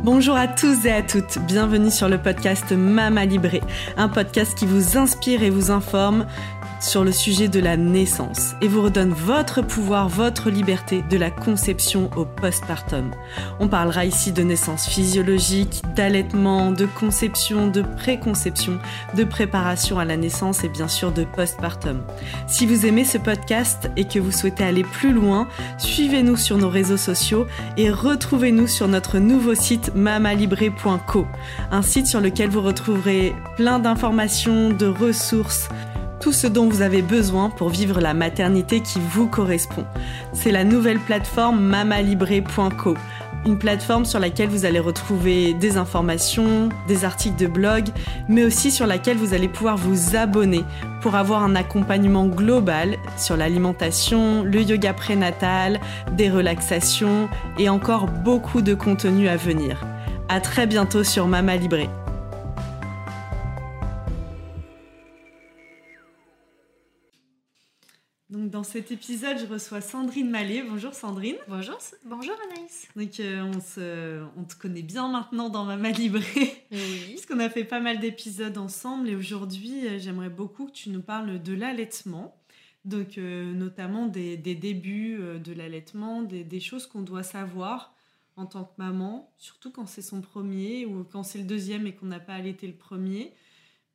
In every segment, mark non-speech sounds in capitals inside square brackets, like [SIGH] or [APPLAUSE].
Bonjour à tous et à toutes, bienvenue sur le podcast Mama Libré, un podcast qui vous inspire et vous informe sur le sujet de la naissance et vous redonne votre pouvoir, votre liberté de la conception au postpartum. On parlera ici de naissance physiologique, d'allaitement, de conception, de préconception, de préparation à la naissance et bien sûr de postpartum. Si vous aimez ce podcast et que vous souhaitez aller plus loin, suivez-nous sur nos réseaux sociaux et retrouvez-nous sur notre nouveau site mamalibré.co, un site sur lequel vous retrouverez plein d'informations, de ressources, tout ce dont vous avez besoin pour vivre la maternité qui vous correspond. C'est la nouvelle plateforme mamalibré.co, une plateforme sur laquelle vous allez retrouver des informations, des articles de blog, mais aussi sur laquelle vous allez pouvoir vous abonner pour avoir un accompagnement global sur l'alimentation, le yoga prénatal, des relaxations et encore beaucoup de contenu à venir. À très bientôt sur Mama Libré. Donc dans cet épisode, je reçois Sandrine Mallet. Bonjour Sandrine. Bonjour, bonjour Anaïs. Donc euh, on, se, on te connaît bien maintenant dans Mama Libré. [LAUGHS] Oui. Puisqu'on a fait pas mal d'épisodes ensemble et aujourd'hui, euh, j'aimerais beaucoup que tu nous parles de l'allaitement. Donc euh, notamment des, des débuts de l'allaitement, des, des choses qu'on doit savoir en tant que maman, surtout quand c'est son premier ou quand c'est le deuxième et qu'on n'a pas allaité le premier.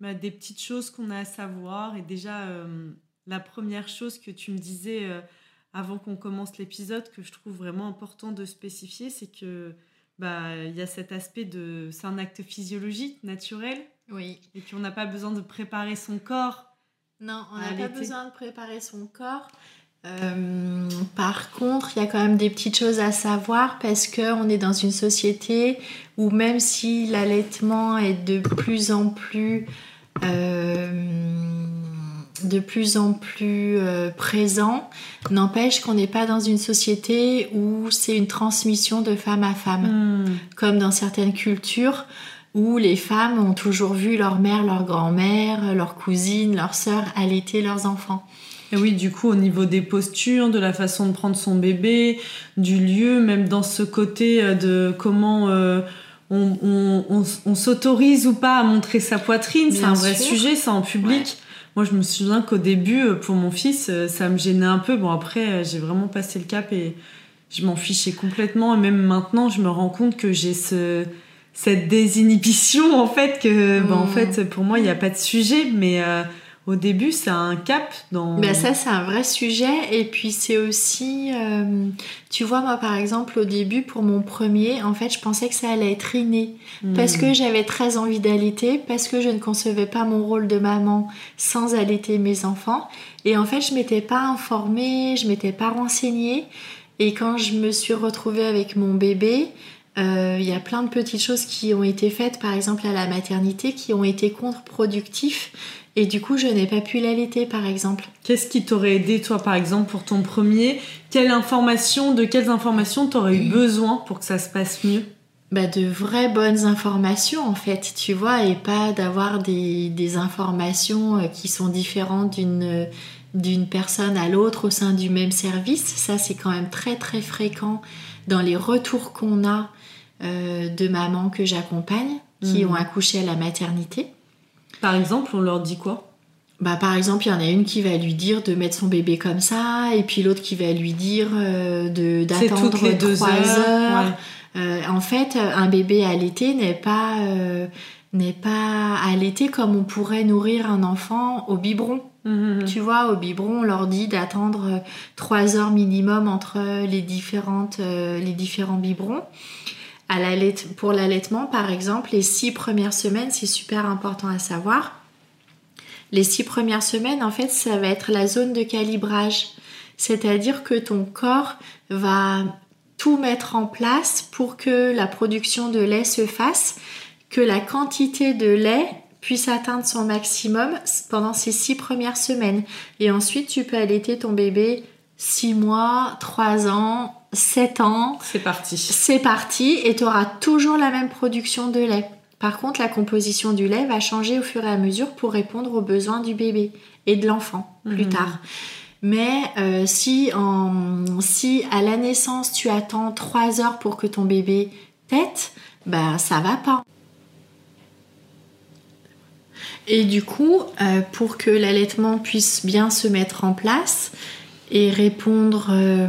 Bah, des petites choses qu'on a à savoir et déjà euh, la première chose que tu me disais euh, avant qu'on commence l'épisode que je trouve vraiment important de spécifier, c'est que bah il y a cet aspect de c'est un acte physiologique naturel Oui. et qu'on n'a pas besoin de préparer son corps. Non, on n'a pas besoin de préparer son corps. Euh, par contre, il y a quand même des petites choses à savoir parce que on est dans une société où même si l'allaitement est de plus en plus euh, de plus en plus euh, présent, n'empêche qu'on n'est pas dans une société où c'est une transmission de femme à femme. comme dans certaines cultures où les femmes ont toujours vu leur mère, leur grand-mère, leur cousine, leur sœur allaiter leurs enfants. Et oui, du coup, au niveau des postures, de la façon de prendre son bébé, du lieu, même dans ce côté euh, de comment euh, on, on- on- on s'autorise ou pas à montrer sa poitrine, c'est un vrai sûr. sujet, ça en public. Ouais. Moi, je me souviens qu'au début, euh, pour mon fils, euh, ça me gênait un peu. Bon, après, euh, j'ai vraiment passé le cap et je m'en fichais complètement. Et même maintenant, je me rends compte que j'ai ce, cette désinhibition, en fait, que, bah, en Mm. fait, pour moi, il n'y a pas de sujet, mais euh, au début, c'est un cap dans. Ben ça, c'est un vrai sujet. Et puis, c'est aussi... euh, tu vois, moi, par exemple, au début, pour mon premier, en fait, je pensais que ça allait être inné. Mm. Parce que j'avais très envie d'allaiter, parce que je ne concevais pas mon rôle de maman sans allaiter mes enfants. Et en fait, je m'étais pas informée, je m'étais pas renseignée. Et quand je me suis retrouvée avec mon bébé, euh, il y a plein de petites choses qui ont été faites, par exemple à la maternité, qui ont été contre-productifs. Et du coup, je n'ai pas pu l'allaiter, par exemple. Qu'est-ce qui t'aurait aidé, toi, par exemple, pour ton premier? Quelle information, de quelles informations t'aurais eu besoin pour que ça se passe mieux? Bah, de vraies bonnes informations en fait, tu vois, et pas d'avoir des, des informations euh, qui sont différentes d'une euh, d'une personne à l'autre au sein du même service. Ça, c'est quand même très très fréquent dans les retours qu'on a euh, de mamans que j'accompagne qui Mhm. ont accouché à la maternité. Par exemple, on leur dit quoi? Bah, par exemple, il y en a une qui va lui dire de mettre son bébé comme ça, et puis l'autre qui va lui dire euh, de d'attendre trois heures. heures. ouais. Euh, en fait, un bébé allaité n'est pas euh, n'est pas allaité comme on pourrait nourrir un enfant au biberon. Mhm. Tu vois, au biberon, on leur dit d'attendre euh, trois heures minimum entre les différentes les différents biberons. Pour l'allaitement, par exemple, les six premières semaines, c'est super important à savoir. Les six premières semaines, en fait, ça va être la zone de calibrage. C'est-à-dire que ton corps va tout mettre en place pour que la production de lait se fasse, que la quantité de lait puisse atteindre son maximum pendant ces six premières semaines. Et ensuite, tu peux allaiter ton bébé six mois, trois ans, sept ans. C'est parti. C'est parti et tu auras toujours la même production de lait. Par contre, la composition du lait va changer au fur et à mesure pour répondre aux besoins du bébé et de l'enfant plus Mhm. tard. Mais euh, si, en, si à la naissance tu attends 3 heures pour que ton bébé tète, ben ça va pas. Et du coup, euh, pour que l'allaitement puisse bien se mettre en place et répondre euh,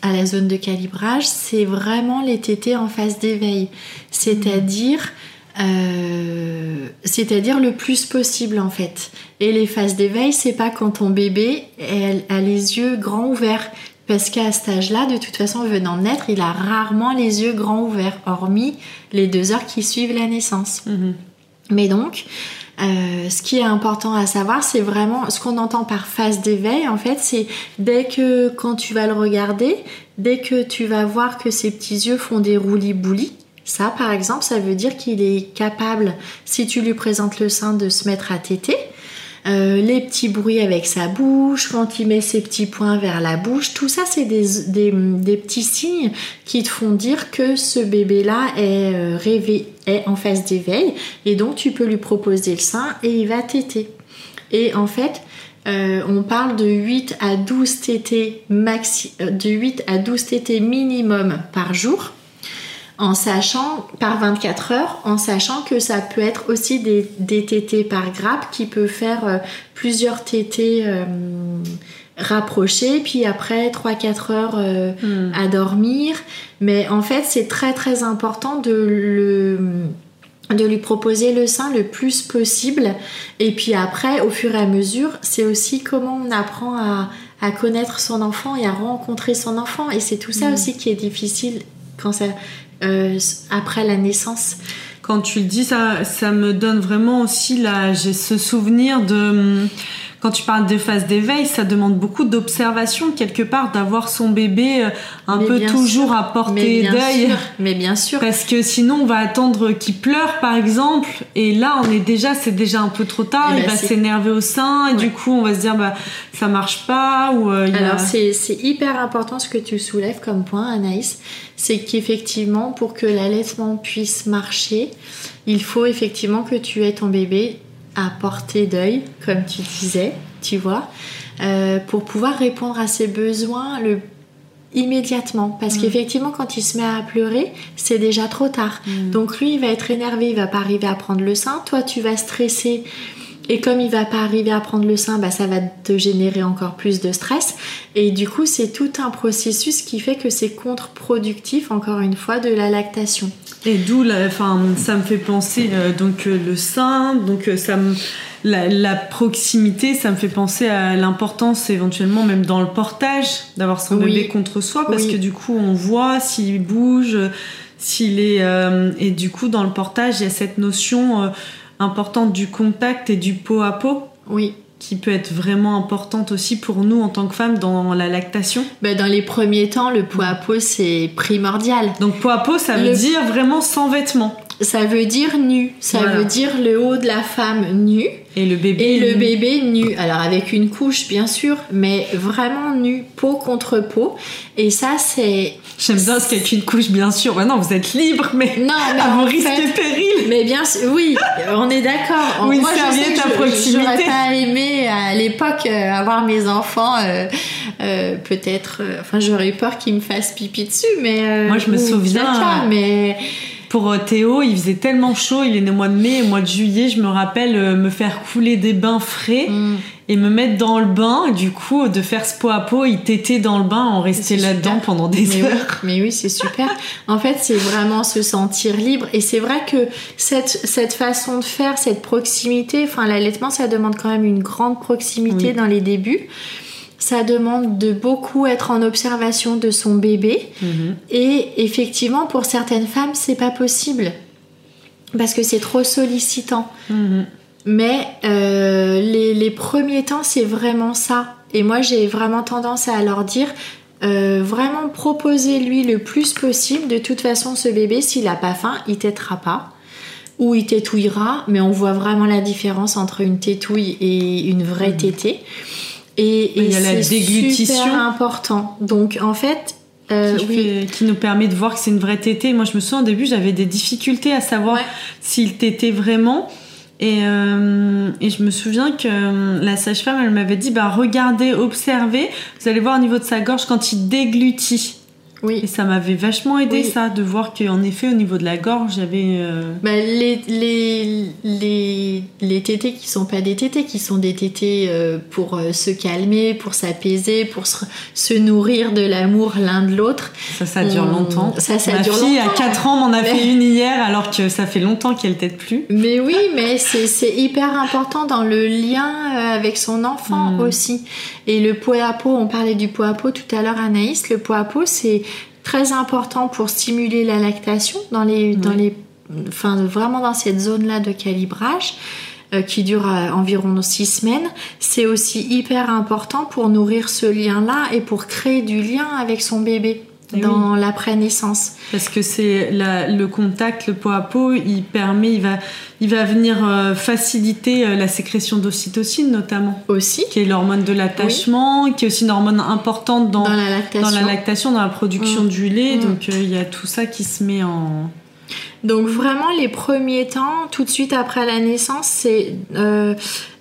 à la zone de calibrage, c'est vraiment les tétés en phase d'éveil. C'est-à-dire euh, c'est-à-dire le plus possible en fait. Et les phases d'éveil, c'est pas quand ton bébé a les yeux grands ouverts. Parce qu'à cet âge-là, de toute façon, venant de naître, il a rarement les yeux grands ouverts, hormis les deux heures qui suivent la naissance. Mhm. Mais donc, euh, ce qui est important à savoir, c'est vraiment ce qu'on entend par phase d'éveil. En fait, c'est dès que quand tu vas le regarder, dès que tu vas voir que ses petits yeux font des roulis-boulis, ça, par exemple, ça veut dire qu'il est capable, si tu lui présentes le sein, de se mettre à téter. Euh, les petits bruits avec sa bouche, quand il met ses petits poings vers la bouche, tout ça c'est des, petits signes qui te font dire que ce bébé-là est, euh, est en phase d'éveil et donc tu peux lui proposer le sein et il va téter. Et en fait, euh, on parle de 8 à 12 tétés maxi, de 8 à 12 tétés minimum par jour en sachant par 24 heures, en sachant que ça peut être aussi des, des tétés par grappe qui peut faire euh, plusieurs tétés euh, rapprochés, puis après 3-4 heures euh, hmm. à dormir. Mais en fait, c'est très très important de le de lui proposer le sein le plus possible et puis après au fur et à mesure c'est aussi comment on apprend à, à, connaître son enfant et à rencontrer son enfant et c'est tout ça hmm. aussi qui est difficile quand ça euh, après la naissance. Quand tu le dis, ça, ça me donne vraiment aussi là, j'ai ce souvenir de quand tu parles des phases d'éveil, ça demande beaucoup d'observation quelque part, d'avoir son bébé euh, un peu toujours à portée d'œil. Mais bien sûr. Parce que sinon, on va attendre qu'il pleure, par exemple, et là, on est déjà, c'est déjà un peu trop tard. Eh il ben, va s'énerver au sein, et du coup, on va se dire, bah, ça marche pas. Ou, euh, Alors, c'est hyper important ce que tu soulèves comme point, Anaïs. C'est qu'effectivement, pour que l'allaitement puisse marcher, il faut effectivement que tu aies ton bébé à portée d'œil, comme tu disais, tu vois, euh, pour pouvoir répondre à ses besoins le immédiatement parce mm. qu'effectivement quand il se met à pleurer c'est déjà trop tard mm. donc lui il va être énervé il va pas arriver à prendre le sein toi tu vas stresser et comme il va pas arriver à prendre le sein, bah, ça va te générer encore plus de stress. Et du coup, c'est tout un processus qui fait que c'est contre-productif, encore une fois, de la lactation. Et d'où, enfin, ça me fait penser euh, donc euh, le sein, donc euh, ça me, la, proximité, ça me fait penser à l'importance éventuellement même dans le portage d'avoir son bébé contre soi, parce que du coup, on voit s'il bouge, s'il est, et du coup, dans le portage, il y a cette notion importante du contact et du pot à pot. Oui. Qui peut être vraiment importante aussi pour nous en tant que femmes dans la lactation? Ben dans les premiers temps, le pot à pot, c'est primordial. Donc pot à pot, ça veut dire vraiment sans vêtements. Ça veut dire nu. Ça veut dire le haut de la femme nu. Et le bébé. Et le bébé nu. Alors avec une couche bien sûr, mais vraiment nu, peau contre peau. Et ça c'est. J'aime bien ce qu'avec une couche bien sûr. Maintenant vous êtes libre, mais, non, mais à vos risques et périls. Mais bien sûr, oui, on est d'accord. Ou une serviette à proximité. J'aurais pas aimé à l'époque euh, avoir mes enfants. Euh, euh, peut-être. enfin j'aurais eu peur qu'ils me fassent pipi dessus, mais. Moi je me souviens. mais pour euh, Théo, il faisait tellement chaud, il est né au mois de mai, au mois de juillet, je me rappelle euh, me faire couler des bains frais mm. et me mettre dans le bain, du coup, de faire ce pot à pot, il t'était dans le bain, on restait là-dedans pendant des mais heures. Oui, mais oui, c'est super. en fait, c'est vraiment se sentir libre et c'est vrai que cette, cette façon de faire, cette proximité, enfin, l'allaitement, ça demande quand même une grande proximité dans les débuts ça demande de beaucoup être en observation de son bébé. Mhm. Et effectivement, pour certaines femmes, c'est pas possible parce que c'est trop sollicitant. Mhm. Mais euh, les, premiers temps, c'est vraiment ça. Et moi, j'ai vraiment tendance à leur dire euh, vraiment proposez-lui le plus possible. De toute façon, ce bébé, s'il n'a pas faim, il tétera pas ou il tétouillera, mais on voit vraiment la différence entre une tétouille et une vraie mhm. tétée. Et, il y a la déglutition. super important. Donc en fait, euh, qui, nous permet de voir que c'est une vraie tétée. Moi, je me souviens au début, j'avais des difficultés à savoir s'il tétait vraiment. Et, euh, et, je me souviens que euh, la sage-femme, elle m'avait dit bah, regardez, observez, vous allez voir au niveau de sa gorge quand il déglutit. Oui. Et ça m'avait vachement aidé Oui. ça, de voir qu'en effet au niveau de la gorge, j'avais... euh, Bah, les, les, les, les tétés qui sont pas des tétés, qui sont des tétés euh, pour euh, se calmer, pour s'apaiser, pour se, se nourrir de l'amour l'un de l'autre. Ça, ça dure On- longtemps. ça, ça Ma dure fille, longtemps. à 4 ans, m'en a fait Mais- une hier, alors que ça fait longtemps qu'elle t'aide plus. Mais oui, mais c'est c'est hyper important dans le lien euh, avec son enfant Mm. aussi. Et le pot à pot, on parlait du pot à pot tout à l'heure, Anaïs. Le pot à pot, c'est très important pour stimuler la lactation dans les, dans Oui. les, enfin vraiment dans cette zone-là de calibrage euh, qui dure euh, environ six semaines. C'est aussi hyper important pour nourrir ce lien-là et pour créer du lien avec son bébé Eh dans l'après-naissance. Parce que c'est le contact, le pot à pot, il permet, il va, il va venir euh, faciliter euh, la sécrétion d'ocytocine notamment, Aussi, qui est l'hormone de l'attachement, qui est aussi une hormone importante dans, dans la lactation. dans la lactation, dans la production Mm. du lait. Mm. Donc euh, il y a tout ça qui se met en. Donc vraiment les premiers temps, tout de suite après la naissance, c'est euh,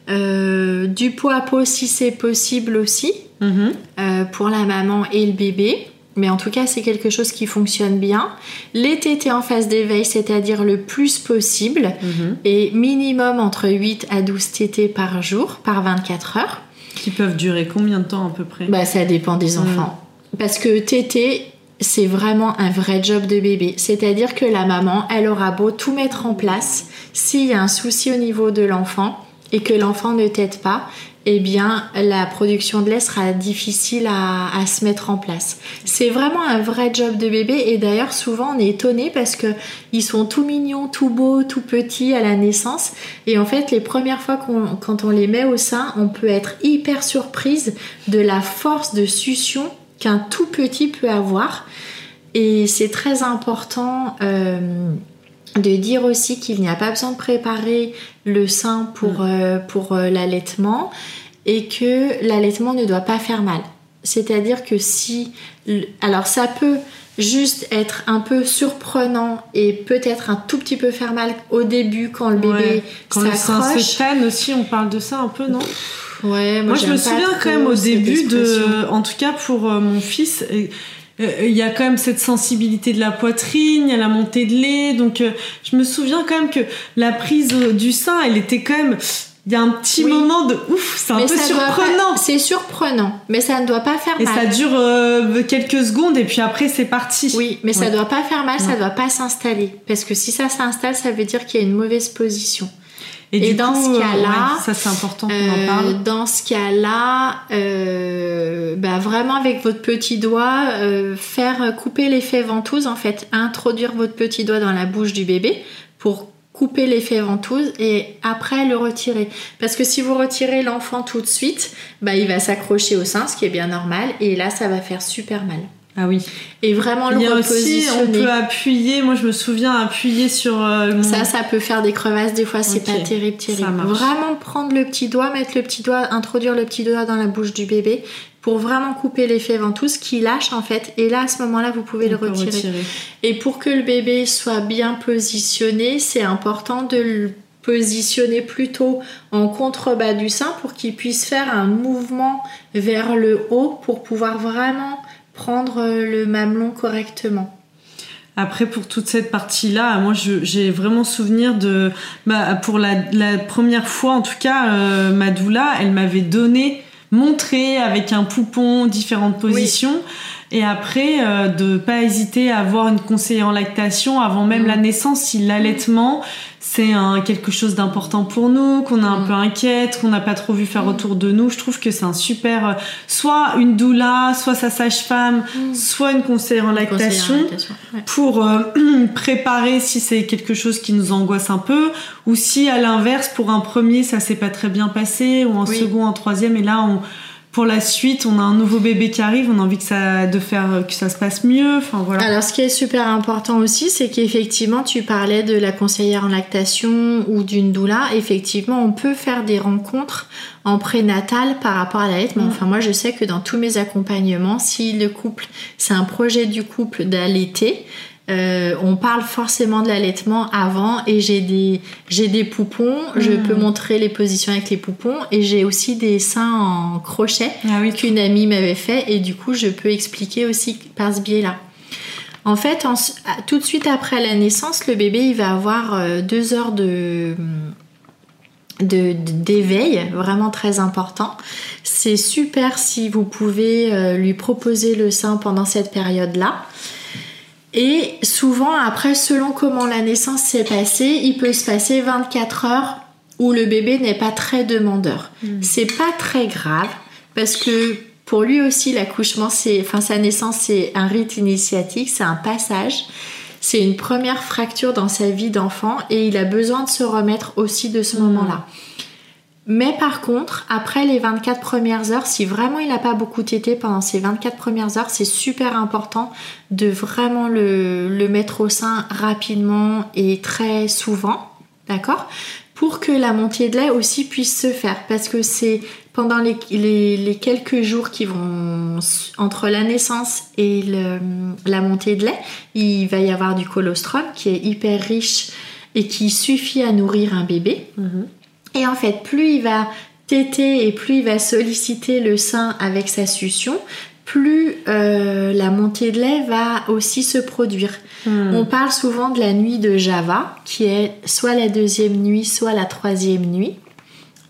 euh, du pot à pot si c'est possible aussi euh, pour la maman et le bébé. Mais en tout cas, c'est quelque chose qui fonctionne bien. Les tétés en phase d'éveil, c'est-à-dire le plus possible, Mhm. et minimum entre 8 à 12 tétés par jour, par 24 heures. Qui peuvent durer combien de temps à peu près? Bah, ça dépend des enfants. Parce que tété, c'est vraiment un vrai job de bébé. C'est-à-dire que la maman, elle aura beau tout mettre en place, s'il y a un souci au niveau de l'enfant et que l'enfant ne t'aide pas, eh bien, la production de lait sera difficile à, se mettre en place. C'est vraiment un vrai job de bébé et d'ailleurs, souvent, on est étonné parce que ils sont tout mignons, tout beaux, tout petits à la naissance. Et en fait, les premières fois quand on les met au sein, on peut être hyper surprise de la force de succion qu'un tout petit peut avoir. Et c'est très important euh, de dire aussi qu'il n'y a pas besoin de préparer le sein pour, euh, pour euh, l'allaitement et que l'allaitement ne doit pas faire mal. C'est-à-dire que si... Alors ça peut juste être un peu surprenant et peut-être un tout petit peu faire mal au début quand le bébé Ouais. Quand le sein aussi, on parle de ça un peu, non? Ouais, Moi, je j'aime me souviens quand même au début de, en tout cas pour euh, mon fils, il y a quand même cette sensibilité de la poitrine, il y a la montée de lait, donc euh, je me souviens quand même que la prise euh, du sein, elle était quand même, il y a un petit Oui. moment de ouf, c'est un Mais peu surprenant. C'est surprenant, mais ça ne doit pas faire Et mal. ça dure euh, quelques secondes et puis après c'est parti. Oui, mais ça Ouais. doit pas faire mal, ça Ouais. doit pas s'installer. Parce que si ça s'installe, ça veut dire qu'il y a une mauvaise position. Et, Et du dans coup, ce euh, cas-là, ouais, ça c'est important qu'on Euh, en parle. dans ce cas-là, euh, bah vraiment avec votre petit doigt, euh, faire couper l'effet ventouse en fait, introduire votre petit doigt dans la bouche du bébé pour couper l'effet ventouse et après le retirer. Parce que si vous retirez l'enfant tout de suite, bah il va s'accrocher au sein, ce qui est bien normal, et là ça va faire super mal. Ah oui. Et vraiment le Il y a aussi, on peut appuyer. Moi, je me souviens appuyer sur euh, mon- Ça, ça peut faire des crevasses, des fois c'est pas terrible, ça terrible. marche. Vraiment prendre le petit doigt, mettre le petit doigt, introduire le petit doigt dans la bouche du bébé pour vraiment couper l'effet ventouse qui lâche en fait. Et là, à ce moment-là, vous pouvez on le peut retirer. Et pour que le bébé soit bien positionné, c'est important de le positionner plutôt en contrebas du sein pour qu'il puisse faire un mouvement vers le haut pour pouvoir vraiment prendre euh, le mamelon correctement. Après, pour toute cette partie-là, moi, j'ai vraiment souvenir de, bah, pour la, la première fois, en tout cas, euh, ma doula, elle m'avait donné, montré avec un poupon différentes positions. Et après, euh, de pas hésiter à avoir une conseillère en lactation avant même Mm. la naissance, si l'allaitement c'est un, quelque chose d'important pour nous, qu'on est un Mm. peu inquiète, qu'on n'a pas trop vu faire Mm. autour de nous. Je trouve que c'est un super, euh, soit une doula, soit sa sage-femme, soit une conseillère en lactation Conseiller en lactation, ouais. pour euh, [CLEARS THROAT] préparer si c'est quelque chose qui nous angoisse un peu ou si à l'inverse pour un premier ça s'est pas très bien passé ou un Oui. second un troisième et là on pour la suite on a un nouveau bébé qui arrive on a envie que ça de faire que ça se passe mieux enfin voilà Alors, ce qui est super important aussi, c'est qu'effectivement, tu parlais de la conseillère en lactation ou d'une doula. Effectivement, on peut faire des rencontres en prénatal par rapport à l'allaitement. Mm. Enfin, moi, je sais que dans tous mes accompagnements, si le couple, c'est un projet du couple d'allaiter, euh, on parle forcément de l'allaitement avant et j'ai des j'ai des poupons, je Mm. peux montrer les positions avec les poupons et j'ai aussi des seins en crochet ah oui qu'une amie m'avait fait et du coup je peux expliquer aussi par ce biais-là. En fait, tout de suite après la naissance, le bébé il va avoir deux heures de d'éveil vraiment très important. C'est super si vous pouvez lui proposer le sein pendant cette période-là. Et souvent, après, selon comment la naissance s'est passée, il peut se passer 24 heures où le bébé n'est pas très demandeur. Hmm. C'est pas très grave parce que pour lui aussi, l'accouchement, c'est, enfin, sa naissance, c'est un rite initiatique, c'est un passage. C'est une première fracture dans sa vie d'enfant et il a besoin de se remettre aussi de ce hmm. moment-là. Mais par contre, après les 24 premières heures, si vraiment il n'a pas beaucoup tété pendant ces 24 premières heures, c'est super important de vraiment le, mettre au sein rapidement et très souvent, d'accord? Pour que la montée de lait aussi puisse se faire. Parce que c'est pendant les, quelques jours qui vont entre la naissance et la montée de lait, il va y avoir du colostrum qui est hyper riche et qui suffit à nourrir un bébé. Mhm. Et en fait, plus il va téter et plus il va solliciter le sein avec sa succion, plus euh, la montée de lait va aussi se produire. Hmm. On parle souvent de la nuit de Java, qui est soit la deuxième nuit, soit la troisième nuit.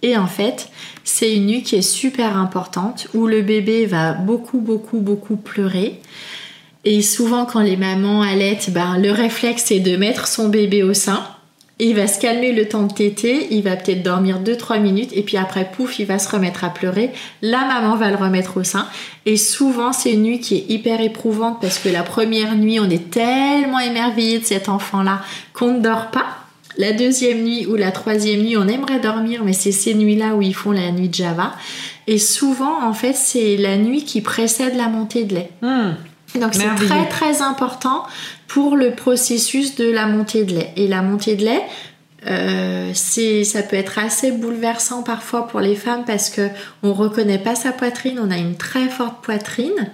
Et en fait, c'est une nuit qui est super importante, où le bébé va beaucoup, beaucoup, beaucoup pleurer. Et souvent, quand les mamans allaitent, ben, le réflexe, c'est de mettre son bébé au sein il va se calmer le temps de téter, il va peut-être dormir 2-3 minutes et puis après, pouf, il va se remettre à pleurer. La maman va le remettre au sein. Et souvent, c'est une nuit qui est hyper éprouvante parce que la première nuit, on est tellement émerveillé de cet enfant-là qu'on ne dort pas. La deuxième nuit ou la troisième nuit, on aimerait dormir, mais c'est ces nuits-là où ils font la nuit de Java. Et souvent, en fait, c'est la nuit qui précède la montée de lait. Hmm. Donc c'est très très important pour le processus de la montée de lait. Et la montée de lait, euh, c'est, ça peut être assez bouleversant parfois pour les femmes parce que on reconnaît pas sa poitrine, on a une très forte poitrine.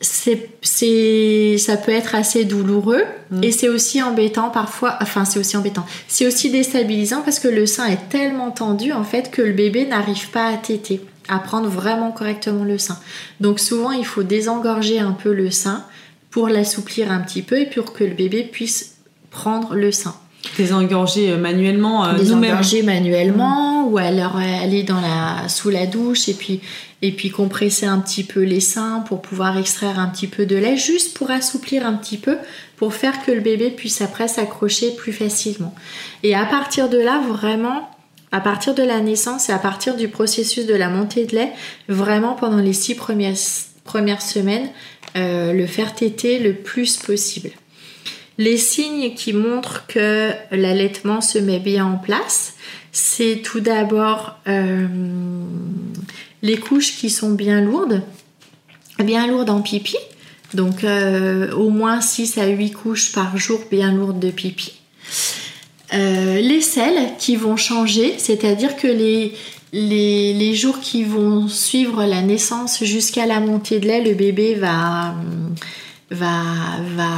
C'est, c'est, ça peut être assez douloureux mm. et c'est aussi embêtant parfois. Enfin, c'est aussi embêtant. C'est aussi déstabilisant parce que le sein est tellement tendu en fait que le bébé n'arrive pas à téter à prendre vraiment correctement le sein. Donc souvent, il faut désengorger un peu le sein pour l'assouplir un petit peu et pour que le bébé puisse prendre le sein. Désengorger euh, manuellement euh, Désengorger manuellement ou alors aller dans la, sous la douche et puis, et puis compresser un petit peu les seins pour pouvoir extraire un petit peu de lait, juste pour assouplir un petit peu, pour faire que le bébé puisse après s'accrocher plus facilement. Et à partir de là, vraiment, à partir de la naissance et à partir du processus de la montée de lait, vraiment pendant les six premières, semaines, euh, le faire téter le plus possible. Les signes qui montrent que l'allaitement se met bien en place, c'est tout d'abord euh, les couches qui sont bien lourdes, bien lourdes en pipi, donc euh, au moins 6 à 8 couches par jour bien lourdes de pipi. Euh, les selles qui vont changer, c'est-à-dire que les, les, jours qui vont suivre la naissance jusqu'à la montée de lait, le bébé va, va, va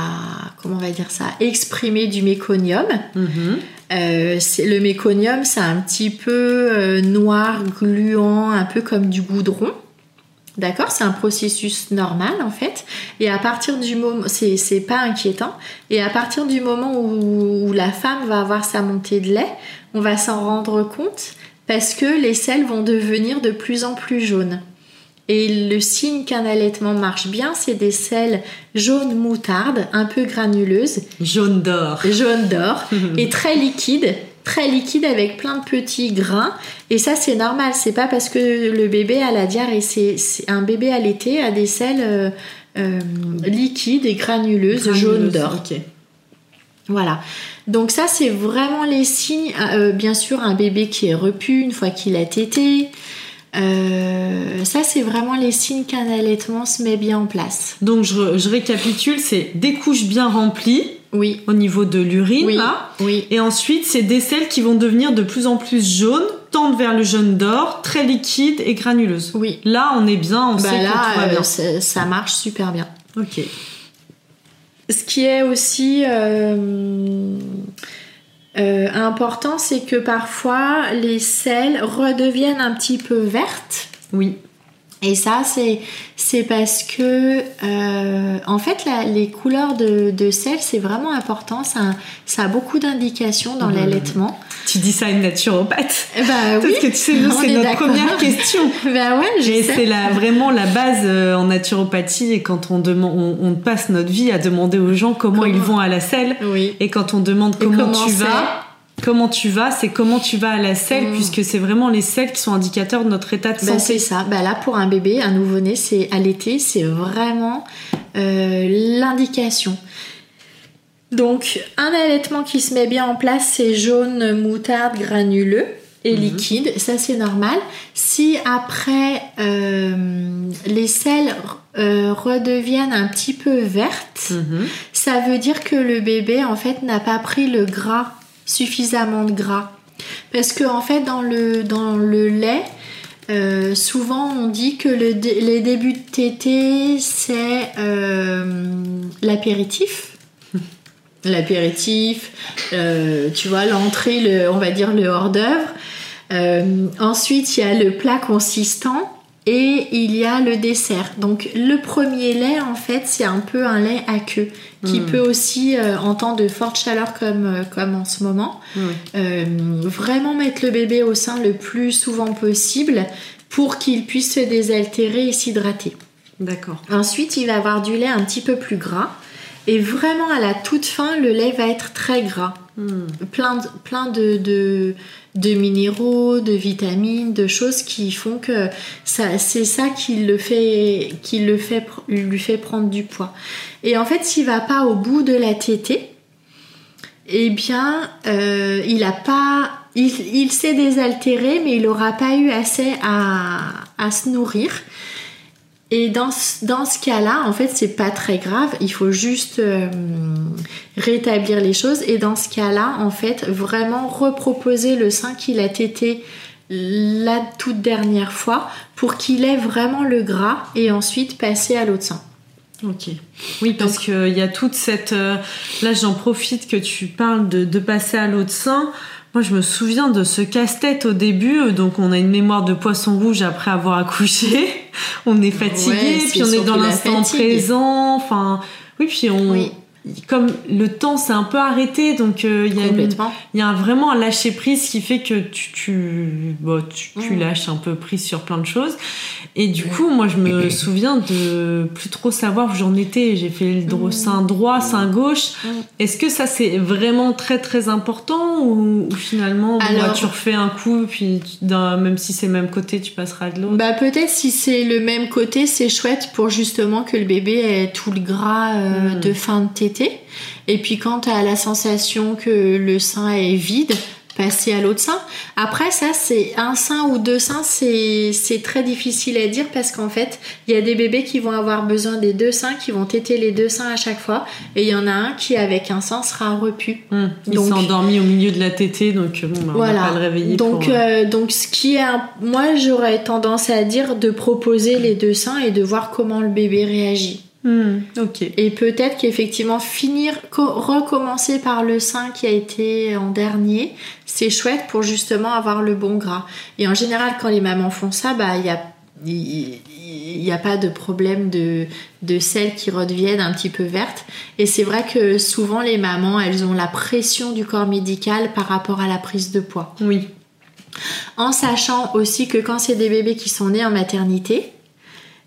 comment on va dire ça, exprimer du méconium. Mhm. Euh, le méconium, c'est un petit peu euh, noir, gluant, un peu comme du goudron. D'accord C'est un processus normal en fait. Et à partir du moment, c'est pas inquiétant. Et à partir du moment où, la femme va avoir sa montée de lait, on va s'en rendre compte parce que les selles vont devenir de plus en plus jaunes. Et le signe qu'un allaitement marche bien, c'est des selles jaunes moutarde, un peu granuleuses. Jaune d'or. Jaune d'or. [LAUGHS] et très liquides très liquide avec plein de petits grains. Et ça, c'est normal. C'est pas parce que le bébé a la diarrhée. C'est un bébé allaité a des selles euh, euh, liquides et granuleuses, jaunes d'or. Voilà. Donc ça, c'est vraiment les signes. Euh, bien sûr, un bébé qui est repu une fois qu'il a tété. ça, c'est vraiment les signes qu'un allaitement se met bien en place. Donc, je, je récapitule, c'est des couches bien remplies, oui. Au niveau de l'urine, oui. là. Oui. Et ensuite, c'est des selles qui vont devenir de plus en plus jaunes, tendent vers le jaune d'or, très liquides et granuleuses. Oui. Là, on est bien, on bah sait que tout va bien. Euh, ça marche super bien. Ok. Ce qui est aussi euh, euh, important, c'est que parfois les selles redeviennent un petit peu vertes. Oui. Et ça, c'est, c'est parce que, euh, en fait, les couleurs de, de sel, c'est vraiment important. Ça, ça a beaucoup d'indications dans mmh. l'allaitement. Tu dis ça à une naturopathe [LAUGHS] Bah oui. Parce que tu sais, nous, c'est notre première question. [LAUGHS] bah ouais, je Et c'est la, vraiment la base euh, en naturopathie. Et quand on, demande, on, passe notre vie à demander aux gens comment, ils vont à la selle. Oui. Et quand on demande comment, tu vas comment tu vas, c'est comment tu vas à la selle, mm. puisque c'est vraiment les selles qui sont indicateurs de notre état de ben, santé. c'est ça. Ben là, pour un bébé, un nouveau-né, c'est l'été, c'est vraiment euh, l'indication. Donc, un allaitement qui se met bien en place, c'est jaune, moutarde, granuleux et mm-hmm. liquide. Ça, c'est normal. Si après euh, les selles euh, redeviennent un petit peu vertes, mm-hmm. ça veut dire que le bébé, en fait, n'a pas pris le gras suffisamment de gras. Parce que en fait dans le, dans le lait, euh, souvent on dit que le, les débuts de tété c'est euh, l'apéritif. [LAUGHS] l'apéritif, euh, tu vois, l'entrée, on va dire le hors d'œuvre. ensuite, il y a le plat consistant et il y a le dessert. Donc le premier lait, en fait, c'est un peu un lait à queue qui hmm. peut aussi, euh, en temps de forte chaleur comme, euh, comme en ce moment, euh, vraiment mettre le bébé au sein le plus souvent possible pour qu'il puisse se désaltérer et s'hydrater. D'accord. Ensuite, il va avoir du lait un petit peu plus gras. Et vraiment, à la toute fin, le lait va être très gras. Hmm. Plein, de, minéraux, de vitamines, de choses qui font que c'est ça qui le fait, qui le fait, lui fait prendre du poids. Et en fait, s'il va pas au bout de la tétée, eh bien, euh, il a pas, il, il s'est désaltéré, mais il n'aura pas eu assez à, à se nourrir. Et dans, dans ce cas-là, en fait, c'est pas très grave. Il faut juste euh, rétablir les choses. Et dans ce cas-là, en fait, vraiment reproposer le sein qu'il a tété la toute dernière fois pour qu'il ait vraiment le gras et ensuite passer à l'autre sein. Ok. Oui, parce qu'il y a toute cette. Euh, là, j'en profite que tu parles de, de passer à l'autre sein. Moi, je me souviens de ce casse-tête au début. Euh, donc, on a une mémoire de poisson rouge après avoir accouché. [LAUGHS] on est fatigué, puis on est dans l'instant présent. Enfin, oui, puis on, comme le temps s'est un peu arrêté, donc euh, il y, a vraiment un lâcher prise qui fait que tu, tu, tu, mm. lâches un peu prise sur plein de choses. Et du coup, moi, je me souviens de plus trop savoir où j'en étais. J'ai fait le droit, mm. sein droit, sein gauche. Mm. Est-ce que ça c'est vraiment très très important ou, finalement tu refais un coup puis même si c'est le même côté, tu passeras de l'autre? Bah peut-être si c'est le même côté, c'est chouette pour justement que le bébé ait tout le gras euh, de fin de tétée et puis quand tu as la sensation que le sein est vide, passer à l'autre sein. Après ça, c'est un sein ou deux seins, c'est très difficile à dire parce qu'en fait, il y a des bébés qui vont avoir besoin des deux seins, qui vont téter les deux seins à chaque fois, et il y en a un qui avec un sein sera repu. Hum, il s'est endormi au milieu de la tétée, donc bon, bah, on va pas le réveiller. Donc, euh, euh, donc ce qui est, moi j'aurais tendance à dire de proposer les deux seins et de voir comment le bébé réagit. Ok. Et peut-être qu'effectivement finir, recommencer par le sein qui a été en dernier, c'est chouette pour justement avoir le bon gras. Et en général, quand les mamans font ça, bah il y a il n'y a pas de problème de, de selles qui redeviennent un petit peu vertes. Et c'est vrai que souvent les mamans, elles ont la pression du corps médical par rapport à la prise de poids. Oui. En sachant aussi que quand c'est des bébés qui sont nés en maternité,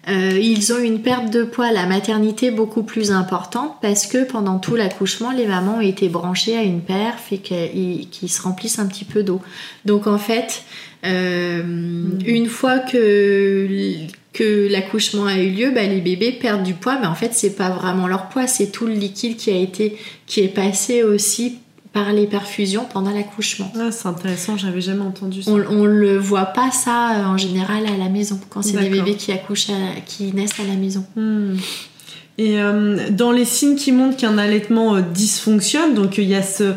euh, ils ont une perte de poids à la maternité beaucoup plus importante parce que pendant tout l'accouchement, les mamans ont été branchées à une perf et qu'ils se remplissent un petit peu d'eau. Donc en fait, euh, mm. une fois que, que l'accouchement a eu lieu, bah, les bébés perdent du poids, mais en fait, c'est pas vraiment leur poids, c'est tout le liquide qui a été qui est passé aussi par les perfusions pendant l'accouchement. Ah, c'est intéressant, j'avais jamais entendu ça. On, on le voit pas ça euh, en général à la maison, quand c'est des bébés qui accouchent, qui naissent à la maison. Hmm. Et euh, dans les signes qui montrent qu'un allaitement euh, dysfonctionne, donc il y a ce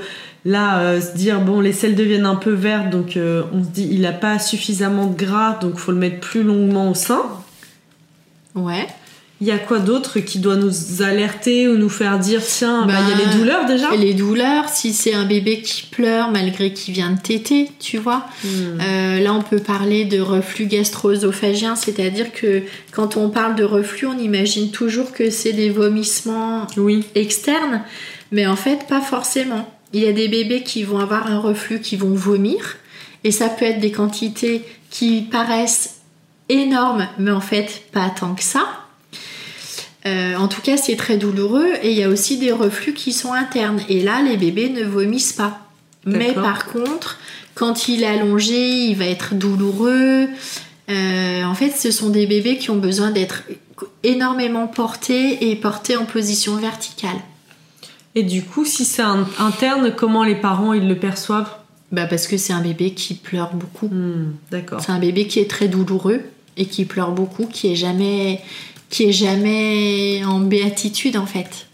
là se dire bon les selles deviennent un peu vertes, donc on se dit il n'a pas suffisamment de gras, donc faut le mettre plus longuement au sein. Ouais. Il y a quoi d'autre qui doit nous alerter ou nous faire dire tiens, bah, il y a les douleurs déjà? Les douleurs, si c'est un bébé qui pleure malgré qu'il vient de téter, tu vois. Hmm. Euh, là, on peut parler de reflux gastro-œsophagien, c'est-à-dire que quand on parle de reflux, on imagine toujours que c'est des vomissements oui. externes, mais en fait, pas forcément. Il y a des bébés qui vont avoir un reflux, qui vont vomir, et ça peut être des quantités qui paraissent énormes, mais en fait, pas tant que ça. Euh, en tout cas, c'est très douloureux et il y a aussi des reflux qui sont internes. Et là, les bébés ne vomissent pas. Mais par contre, quand il est allongé, il va être douloureux. Euh, en fait, ce sont des bébés qui ont besoin d'être énormément portés et portés en position verticale. Et du coup, si c'est interne, comment les parents ils le perçoivent? Bah parce que c'est un bébé qui pleure beaucoup. Hmm, d'accord. C'est un bébé qui est très douloureux et qui pleure beaucoup, qui est jamais qui est jamais en béatitude en fait.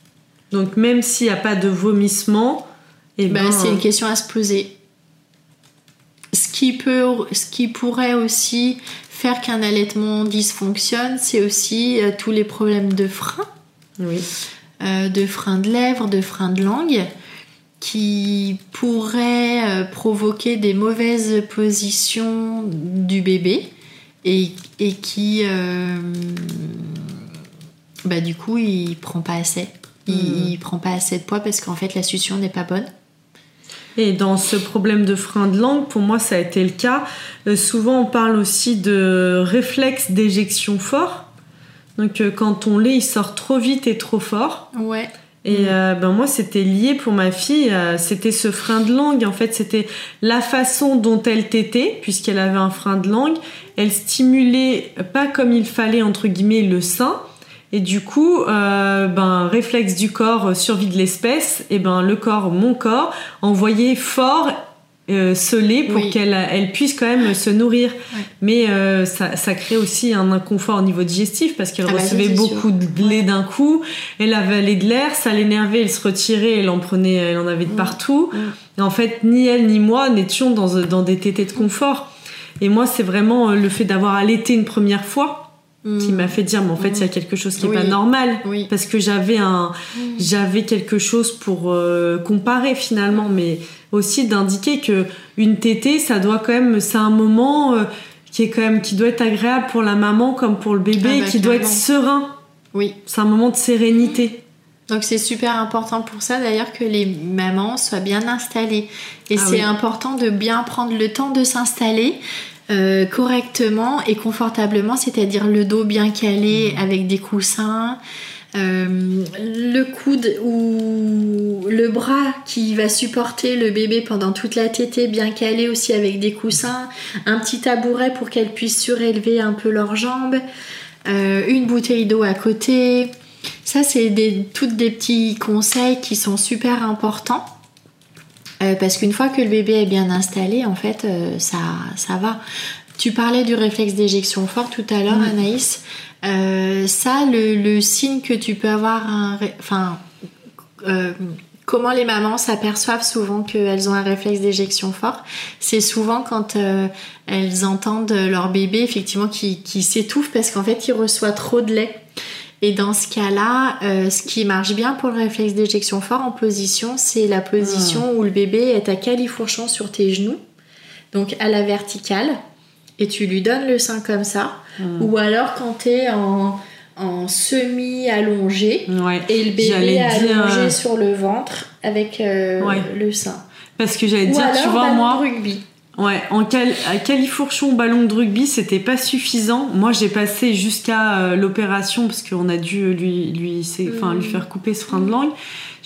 Donc même s'il n'y a pas de vomissement, eh ben, c'est une question à se poser. Ce qui, peut, ce qui pourrait aussi faire qu'un allaitement dysfonctionne, c'est aussi euh, tous les problèmes de frein. Oui. Euh, de frein de lèvres, de frein de langue, qui pourraient euh, provoquer des mauvaises positions du bébé et, et qui bah, du coup, il prend pas assez. Il, hmm. il prend pas assez de poids parce qu'en fait, la succion n'est pas bonne. Et dans ce problème de frein de langue, pour moi, ça a été le cas. Euh, souvent, on parle aussi de réflexe d'éjection fort. Donc, euh, quand on lait, il sort trop vite et trop fort. Ouais. Et euh, ben moi, c'était lié pour ma fille. c'était ce frein de langue. En fait, c'était la façon dont elle tétait, puisqu'elle avait un frein de langue. Elle stimulait pas comme il fallait entre guillemets le sein. Et du coup, euh, ben, réflexe du corps, euh, survie de l'espèce, et ben le corps, mon corps, envoyait fort euh, ce lait pour qu'elle elle puisse quand même se nourrir. Mais euh, ça, ça, crée aussi un inconfort au niveau digestif parce qu'elle ah bah recevait beaucoup de lait d'un coup, elle avalait de l'air, ça l'énervait, elle se retirait, elle en prenait, elle en avait de partout. Et en fait, ni elle ni moi n'étions dans, dans des tétés de confort. Et moi, c'est vraiment le fait d'avoir allaité une première fois qui m'a fait dire mais en fait il y a quelque chose qui est pas normal. Parce que j'avais un j'avais quelque chose pour euh, comparer finalement mais aussi d'indiquer que une tétée ça doit quand même c'est un moment euh, qui est quand même qui doit être agréable pour la maman comme pour le bébé ah bah, qui doit être serein. Oui. C'est un moment de sérénité donc c'est super important pour ça d'ailleurs que les mamans soient bien installées. Et ah c'est important de bien prendre le temps de s'installer euh, correctement et confortablement, c'est-à-dire le dos bien calé mmh. avec des coussins, euh, le coude ou le bras qui va supporter le bébé pendant toute la tétée bien calé aussi avec des coussins, un petit tabouret pour qu'elle puisse surélever un peu leurs jambes, euh, une bouteille d'eau à côté. Ça, c'est des, toutes des petits conseils qui sont super importants. Euh, parce qu'une fois que le bébé est bien installé, en fait, euh, ça, ça va. Tu parlais du réflexe d'éjection fort tout à l'heure, Anaïs. Euh, ça, le, signe que tu peux avoir un... Enfin, comment les mamans s'aperçoivent souvent qu'elles ont un réflexe d'éjection fort, c'est souvent quand elles entendent leur bébé effectivement qui, qui s'étouffe parce qu'en fait il reçoit trop de lait. Et dans ce cas-là, euh, ce qui marche bien pour le réflexe d'éjection fort en position, c'est la position ah. où le bébé est à califourchon sur tes genoux, donc à la verticale, et tu lui donnes le sein comme ça. Ah. Ou alors quand tu es en, semi-allongé et le bébé est allongé sur le ventre avec euh, le sein. Parce que j'allais dire, tu vois, moi. Rugby. Ouais, en califourchon ballon de rugby, c'était pas suffisant. Moi, j'ai passé jusqu'à euh, l'opération parce qu'on a dû lui, lui, enfin, lui faire couper ce frein de langue.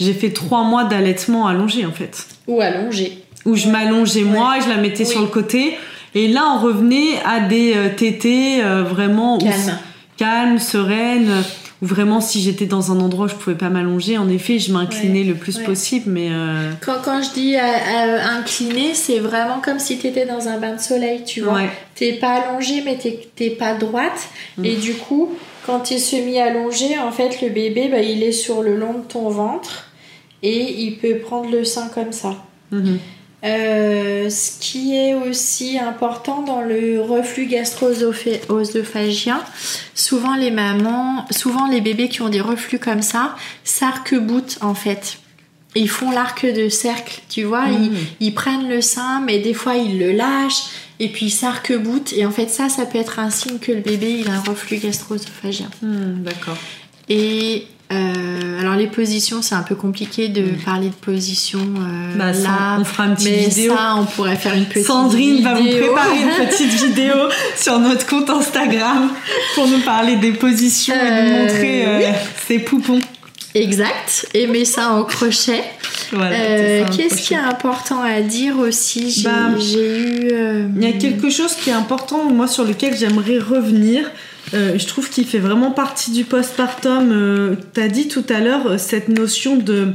J'ai fait trois mois d'allaitement allongé en fait. Ou allongé. Où je m'allongeais moi et je la mettais sur le côté. Et là, on revenait à des euh, tétés euh, vraiment calme, calme, sereine vraiment si j'étais dans un endroit où je pouvais pas m'allonger, en effet, je m'inclinais le plus possible. Mais euh, quand, quand, je dis euh, incliner, c'est vraiment comme si tu étais dans un bain de soleil, tu vois. T'es pas allongé, mais t'es pas droite. Mm. Et du coup, quand tu es semi-allongé, en fait, le bébé, bah, il est sur le long de ton ventre et il peut prendre le sein comme ça. Mm-hmm. Euh, ce qui est aussi important dans le reflux gastro-œsophagien, souvent les mamans, souvent les bébés qui ont des reflux comme ça, s'arc-boutent en fait. Ils font l'arc de cercle, tu vois, ils, ils, prennent le sein, mais des fois ils le lâchent, et puis ils s'arc-boutent, et en fait ça, ça peut être un signe que le bébé il a un reflux gastro-œsophagien. Hmm, d'accord. Et euh, alors les positions, c'est un peu compliqué de parler de position euh, bah, là. On fera une petite mais vidéo. ça, on pourrait faire une petite Sandrine vidéo. va vous préparer une [LAUGHS] petite vidéo sur notre compte Instagram pour nous parler des positions et nous Euh, montrer ses poupons. Exact. Et met ça en crochet. Voilà, Qu'est-ce qui est important à dire aussi? J'ai Bah, eu. Il y a quelque chose qui est important, moi, sur lequel j'aimerais revenir. Euh, je trouve qu'il fait vraiment partie du postpartum. Euh, tu as dit tout à l'heure euh, cette notion de,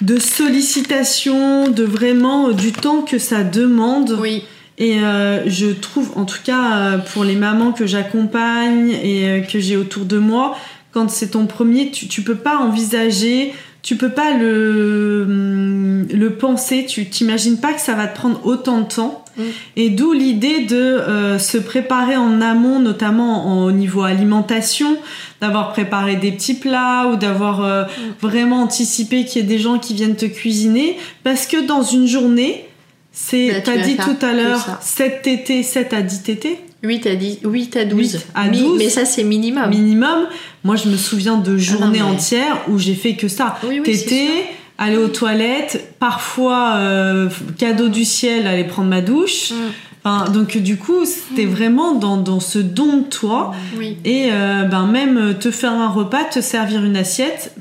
de sollicitation, de vraiment euh, du temps que ça demande. Oui. Et euh, je trouve, en tout cas pour les mamans que j'accompagne et que j'ai autour de moi, quand c'est ton premier, tu, tu peux pas envisager, tu peux pas le, le penser, tu t'imagines pas que ça va te prendre autant de temps. Mm. Et d'où l'idée de euh, se préparer en amont, notamment en- au niveau alimentation, d'avoir préparé des petits plats ou d'avoir euh, vraiment anticipé qu'il y ait des gens qui viennent te cuisiner. Parce que dans une journée, c'est, Bah, tu t'as dit tout à l'heure, ça. 7 TT, 7 à 10 TT 8 à 10, 8 à 12. 8 à Mi- 12. Mais ça, c'est minimum. minimum. Moi, je me souviens de journées Ah mais- entières où j'ai fait que ça. Oui, sûr. aller aux toilettes, parfois euh, cadeau du ciel, aller prendre ma douche. Mm. Enfin, donc du coup, c'était vraiment dans, dans ce don de toi. Oui. Et euh, ben même euh, te faire un repas, te servir une assiette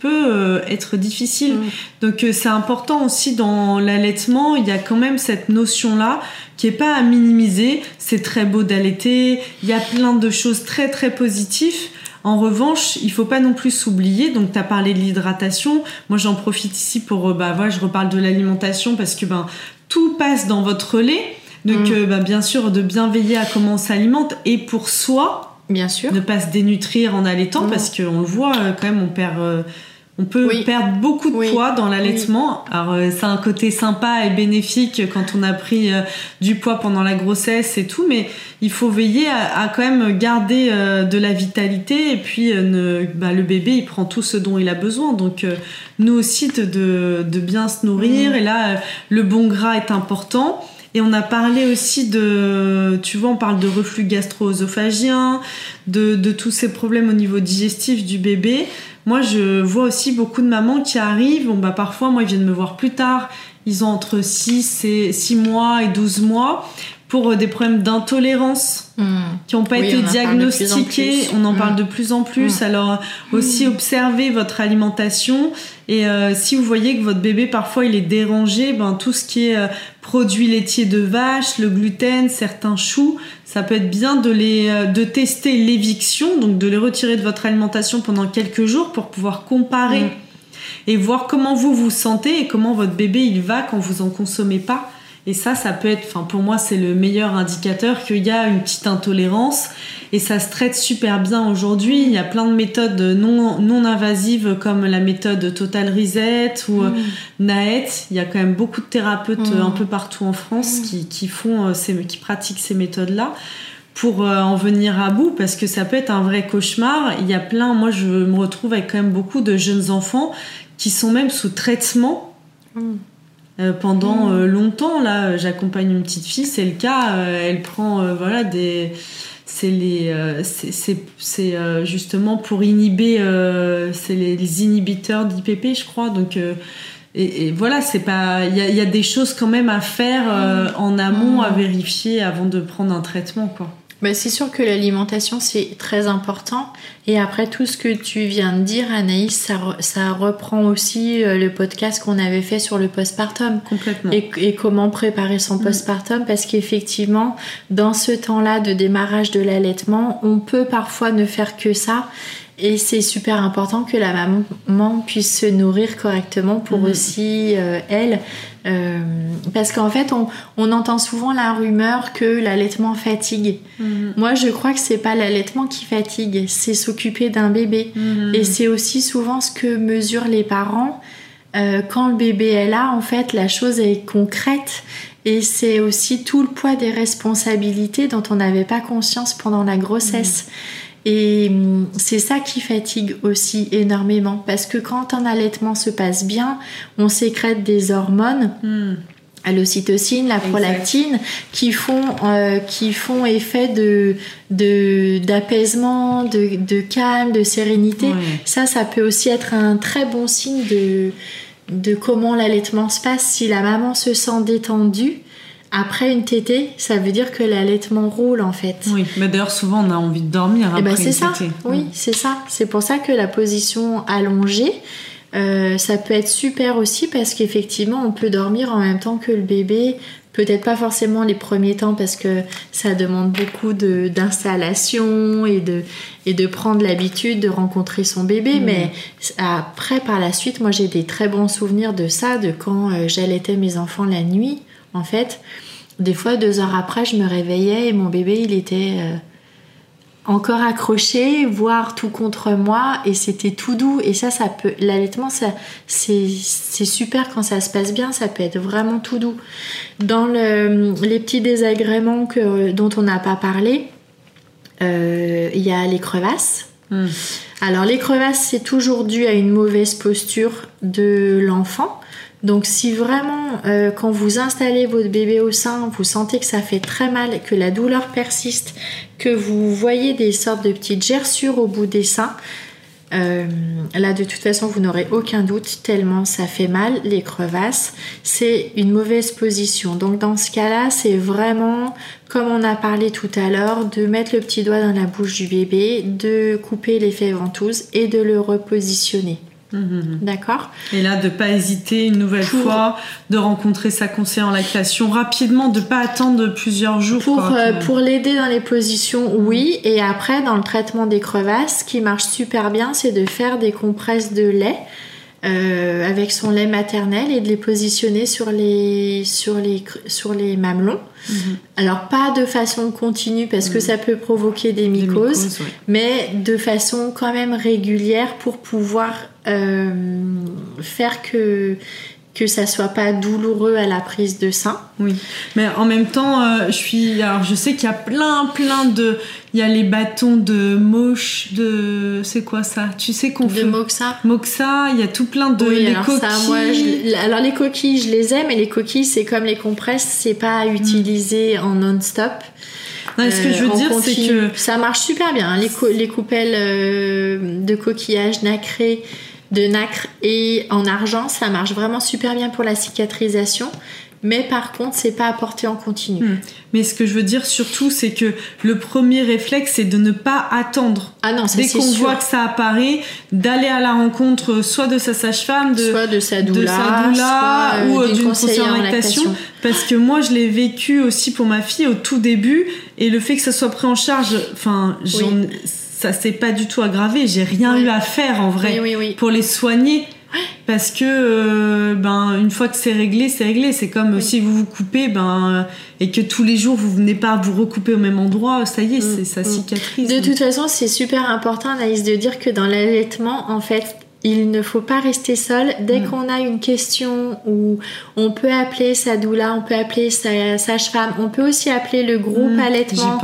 peut euh, être difficile. Mm. Donc c'est important aussi dans l'allaitement, il y a quand même cette notion-là qui est pas à minimiser. C'est très beau d'allaiter, il y a plein de choses très très positives. En revanche, il faut pas non plus s'oublier. Donc, tu as parlé de l'hydratation. Moi, j'en profite ici pour, euh, bah, voilà, je reparle de l'alimentation parce que ben tout passe dans votre lait. Donc, Mm. euh, bah, bien sûr, de bien veiller à comment on s'alimente et pour soi, Bien sûr. ne pas se dénutrir en allaitant Non. parce qu'on le voit euh, quand même on perd euh, on peut Oui. perdre beaucoup de Oui. poids dans l'allaitement alors euh, c'est un côté sympa et bénéfique quand on a pris euh, du poids pendant la grossesse et tout mais il faut veiller à, à quand même garder euh, de la vitalité et puis euh, ne, bah, le bébé il prend tout ce dont il a besoin donc euh, nous aussi de, de, de bien se nourrir Mhm. et là euh, le bon gras est important et on a parlé aussi de, tu vois, on parle de reflux gastro-œsophagien, de, de tous ces problèmes au niveau digestif du bébé. Moi, je vois aussi beaucoup de mamans qui arrivent. Bon, bah, parfois, moi, ils viennent me voir plus tard. Ils ont entre 6, et 6 mois et 12 mois pour euh, des problèmes d'intolérance Mm. qui n'ont pas Oui, été on en en diagnostiqués. On en parle de plus en plus. Alors aussi observez votre alimentation et euh, si vous voyez que votre bébé parfois il est dérangé, ben tout ce qui est euh, produits laitiers de vache, le gluten, certains choux, ça peut être bien de les euh, de tester l'éviction, donc de les retirer de votre alimentation pendant quelques jours pour pouvoir comparer et voir comment vous vous sentez et comment votre bébé il va quand vous en consommez pas. Et ça, ça peut être, enfin pour moi, c'est le meilleur indicateur qu'il y a une petite intolérance et ça se traite super bien aujourd'hui. Il y a plein de méthodes non, non invasives comme la méthode Total Reset ou euh, Naet. Il y a quand même beaucoup de thérapeutes Mm. euh, un peu partout en France qui, qui font, euh, ces, qui pratiquent ces méthodes-là pour en venir à bout parce que ça peut être un vrai cauchemar. Il y a plein, moi je me retrouve avec quand même beaucoup de jeunes enfants qui sont même sous traitement Mm. Euh, pendant Mm. euh, longtemps. Là, j'accompagne une petite fille, c'est le cas. euh, elle prend voilà des c'est les c'est- justement pour inhiber c'est les, les inhibiteurs d'IPP je crois donc et, et voilà c'est pas il y a, il y a des choses quand même à faire euh, en amont Mm. à vérifier avant de prendre un traitement quoi Bah, c'est sûr que l'alimentation c'est très important. Et après tout ce que tu viens de dire Anaïs ça, re- ça reprend aussi euh, le podcast qu'on avait fait sur le postpartum. Complètement. Et, et comment préparer son Mm. postpartum. Parce qu'effectivement dans ce temps-là de démarrage de l'allaitement on peut parfois ne faire que ça et c'est super important que la maman puisse se nourrir correctement pour Mhm. aussi euh, elle euh, parce qu'en fait on, on entend souvent la rumeur que l'allaitement fatigue Mhm. moi je crois que c'est pas l'allaitement qui fatigue c'est s'occuper d'un bébé Mhm. et c'est aussi souvent ce que mesurent les parents euh, quand le bébé est là, en fait, la chose est concrète et c'est aussi tout le poids des responsabilités dont on n'avait pas conscience pendant la grossesse. Et hum, c'est ça qui fatigue aussi énormément parce que quand un allaitement se passe bien, on sécrète des hormones. Hmm. l'ocytocine, la prolactine, qui font euh, qui font effet de d'apaisement, de, de, calme, de sérénité. Ça, ça peut aussi être un très bon signe de de comment l'allaitement se passe. Si la maman se sent détendue, après une tétée, ça veut dire que l'allaitement roule en fait. Oui, mais d'ailleurs souvent on a envie de dormir eh ben, après ben, c'est ça. Oui, c'est ça. C'est pour ça que la position allongée, euh, ça peut être super aussi parce qu'effectivement on peut dormir en même temps que le bébé. Peut-être pas forcément les premiers temps parce que ça demande beaucoup d'installation et de, et de prendre l'habitude de rencontrer son bébé. Mmh. Mais après, par la suite, moi j'ai des très bons souvenirs de ça, de quand euh, j'allaitais mes enfants la nuit en fait. Des fois, deux heures après, je me réveillais et mon bébé, il était euh, encore accroché, voire tout contre moi, et c'était tout doux. Et ça, ça peut, l'allaitement, ça, c'est, super quand ça se passe bien, ça peut être vraiment tout doux. Dans les petits désagréments que, dont on n'a pas parlé, euh, il y a les crevasses. Hmm. Alors les crevasses, c'est toujours dû à une mauvaise posture de l'enfant. Donc si vraiment euh, quand vous installez votre bébé au sein, vous sentez que ça fait très mal, que la douleur persiste, que vous voyez des sortes de petites gerçures au bout des seins, euh, là de toute façon vous n'aurez aucun doute tellement ça fait mal, les crevasses, c'est une mauvaise position. Donc dans ce cas-là, c'est vraiment comme on a parlé tout à l'heure, de mettre le petit doigt dans la bouche du bébé, de couper l'effet ventouse et de le repositionner. Mhm. D'accord Et là, de pas hésiter une nouvelle fois, de rencontrer sa conseillère en lactation rapidement, de pas attendre plusieurs jours. Pour, euh, pour l'aider dans les positions, oui. Et après, dans le traitement des crevasses, ce qui marche super bien, c'est de faire des compresses de lait. Euh, avec son lait maternel et de les positionner sur les, sur les, sur les mamelons. Mhm. Alors pas de façon continue parce que mhm. ça peut provoquer des mycoses, mais de façon quand même régulière pour pouvoir euh, faire que que ça soit pas douloureux à la prise de sein. Oui, mais en même temps, euh, je suis, alors je sais qu'il y a plein, plein de, il y a les bâtons de moche, de, c'est quoi ça? Tu sais qu'on fait de moxa. Moxa, il y a tout plein de oui, alors coquilles. Ça, moi, alors les coquilles, je les aime, et les coquilles, c'est comme les compresses, c'est pas à utiliser en non-stop. Non, ce que je veux euh, dire, c'est que ça marche super bien. Hein. Les, les coupelles euh, de coquillage nacré de nacre et en argent, ça marche vraiment super bien pour la cicatrisation. Mais par contre, c'est pas apporté en continu. Hmm. Mais ce que je veux dire surtout, c'est que le premier réflexe, c'est de ne pas attendre. Ah non, Dès qu'on voit que ça apparaît, d'aller à la rencontre soit de sa sage-femme, de, soit de sa doula, euh, ou d'une conseillère en lactation. Parce que moi, je l'ai vécu aussi pour ma fille au tout début, et le fait que ça soit pris en charge, enfin, ça s'est pas du tout aggravé. J'ai rien eu à faire en vrai pour les soigner. Parce que euh, ben une fois que c'est réglé, c'est réglé. C'est comme si vous vous coupez, ben et que tous les jours vous venez pas vous recouper au même endroit, ça y est, mm. c'est ça mm. cicatrise. De toute façon, c'est super important, Anaïs, de dire que dans l'allaitement, en fait, il ne faut pas rester seul. Dès mm. qu'on a une question où on peut appeler sa doula, on peut appeler sa sage-femme, on peut aussi appeler le groupe allaitement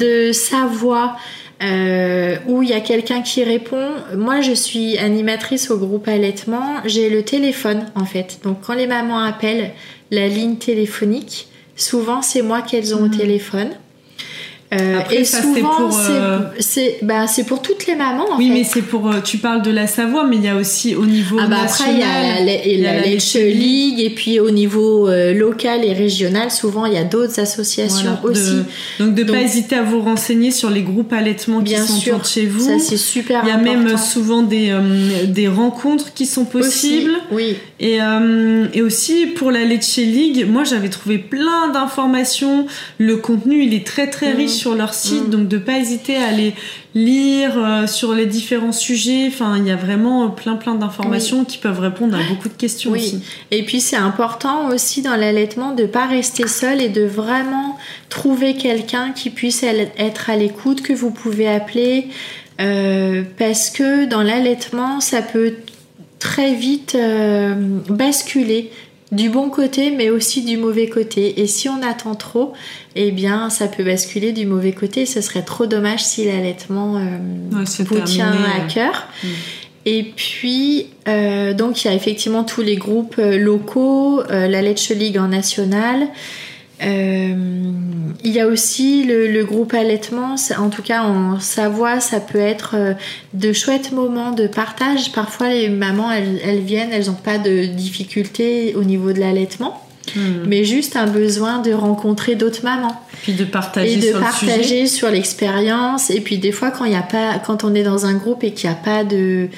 de sa voix euh, où il y a quelqu'un qui répond. Moi, je suis animatrice au groupe allaitement. J'ai le téléphone, en fait. Donc, quand les mamans appellent la ligne téléphonique, souvent, c'est moi qu'elles ont au hmm. téléphone. Euh, et souvent, c'est pour, bah, pour toutes les mamans. oui, mais c'est pour. Euh, tu parles de la Savoie, mais il y a aussi au niveau ah bah national. Après, il y a la, la, League, et puis au niveau euh, local et régional, souvent il y a d'autres associations aussi. donc de ne pas hésiter à vous renseigner sur les groupes allaitement qui sont sûr, chez vous. Ça c'est super. Il y a même souvent des, des rencontres qui sont possibles. oui. Et, et aussi pour la Lecce League, moi j'avais trouvé plein d'informations. Le contenu il est très très mmh. riche sur leur site, mm. donc de pas hésiter à aller lire euh, sur les différents sujets. Enfin, il y a vraiment plein plein d'informations qui peuvent répondre à beaucoup de questions oui. aussi. Et puis c'est important aussi dans l'allaitement de pas rester seul et de vraiment trouver quelqu'un qui puisse être à l'écoute que vous pouvez appeler. Euh, parce que dans l'allaitement, ça peut très vite basculer du bon côté mais aussi du mauvais côté et si on attend trop eh bien ça peut basculer du mauvais côté ce serait trop dommage si l'allaitement vous tient à cœur mm. Et puis, euh, donc, il y a effectivement tous les groupes euh, locaux, euh, la League en national. Il y a aussi le, groupe allaitement, en tout cas en Savoie, ça peut être de chouettes moments de partage. Parfois, les mamans, elles, viennent, elles n'ont pas de difficultés au niveau de l'allaitement. Hmm. mais juste un besoin de rencontrer d'autres mamans. Puis de partager et de partager sur l'expérience. Et puis des fois, quand il y a pas, quand on est dans un groupe et qu'il n'y a pas de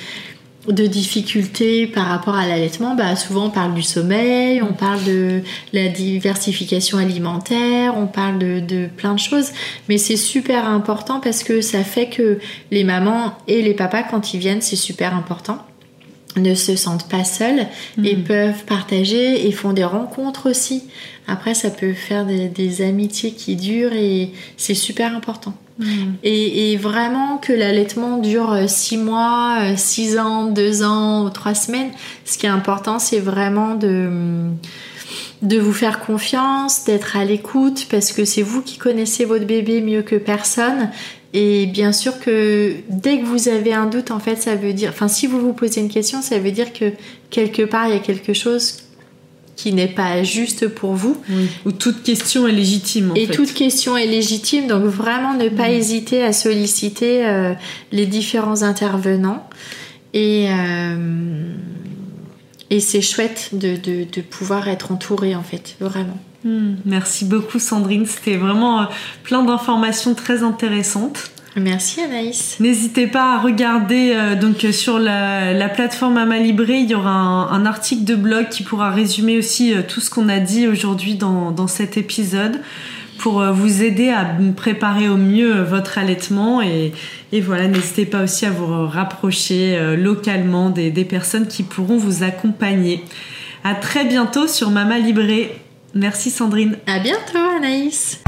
de difficultés par rapport à l'allaitement, bah souvent on parle du sommeil, on parle de la diversification alimentaire, on parle de, de plein de choses, mais c'est super important parce que ça fait que les mamans et les papas quand ils viennent, c'est super important ne se sentent pas seuls et mm. peuvent partager et font des rencontres aussi. Après, ça peut faire des, amitiés qui durent et c'est super important. Mm. Et, vraiment que l'allaitement dure 6 euh, mois, 6 euh, ans, 2 ans ou 3 semaines, ce qui est important, c'est vraiment de, de vous faire confiance, d'être à l'écoute, parce que c'est vous qui connaissez votre bébé mieux que personne et bien sûr que dès que vous avez un doute, en fait, ça veut dire, enfin, si vous vous posez une question, ça veut dire que quelque part, il y a quelque chose qui n'est pas juste pour vous. Ou toute question est légitime. En et toute question est légitime, donc vraiment ne pas hésiter à solliciter euh, les différents intervenants. Et, euh, et c'est chouette de, de, de pouvoir être entouré, en fait, vraiment. Hmm, merci beaucoup Sandrine, c'était vraiment euh, plein d'informations très intéressantes. Merci Anaïs. N'hésitez pas à regarder euh, donc euh, sur la, plateforme Amalibré, il y aura un, article de blog qui pourra résumer aussi tout ce qu'on a dit aujourd'hui dans, dans, cet épisode pour vous aider à préparer au mieux votre allaitement et, et voilà n'hésitez pas aussi à vous rapprocher localement des, des personnes qui pourront vous accompagner. À très bientôt sur Mama Libré. Merci Sandrine. À bientôt Anaïs.